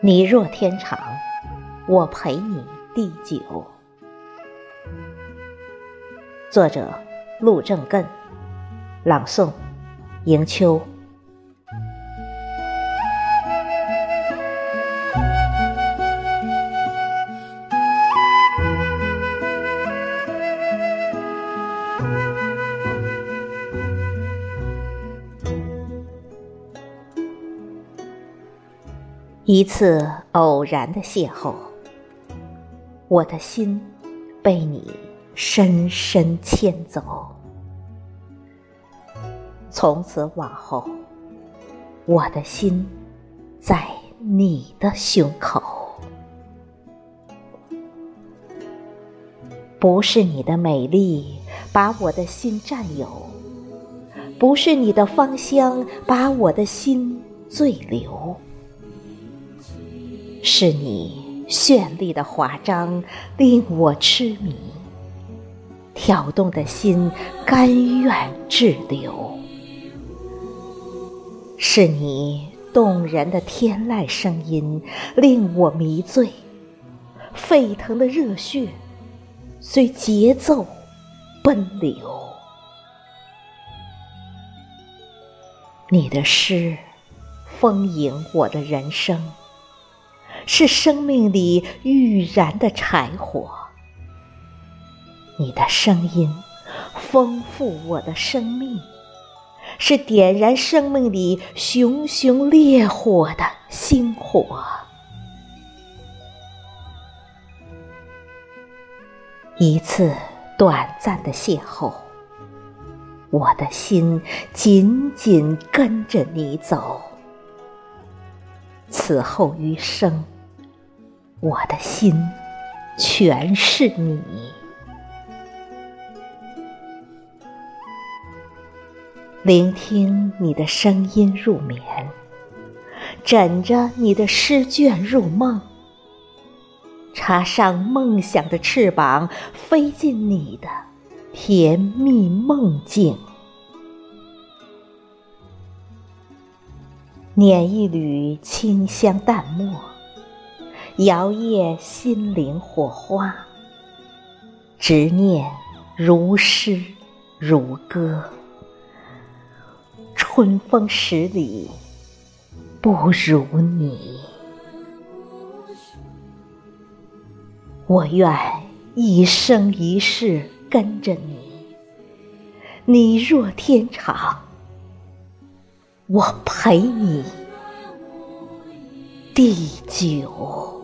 你若天长，我陪你地久。作者：陆正艮，朗诵：迎秋。一次偶然的邂逅，我的心被你深深牵走。从此往后，我的心在你的胸口。不是你的美丽把我的心占有，不是你的芳香把我的心醉流。是你绚丽的华章令我痴迷，跳动的心甘愿滞留。是你动人的天籁声音令我迷醉，沸腾的热血随节奏奔流。你的诗丰盈我的人生。是生命里欲燃的柴火，你的声音丰富我的生命，是点燃生命里熊熊烈火的星火。一次短暂的邂逅，我的心紧紧跟着你走，此后余生。我的心全是你，聆听你的声音入眠，枕着你的诗卷入梦，插上梦想的翅膀，飞进你的甜蜜梦境，捻一缕清香淡墨。摇曳心灵火花，执念如诗如歌，春风十里不如你。我愿一生一世跟着你，你若天长，我陪你地久。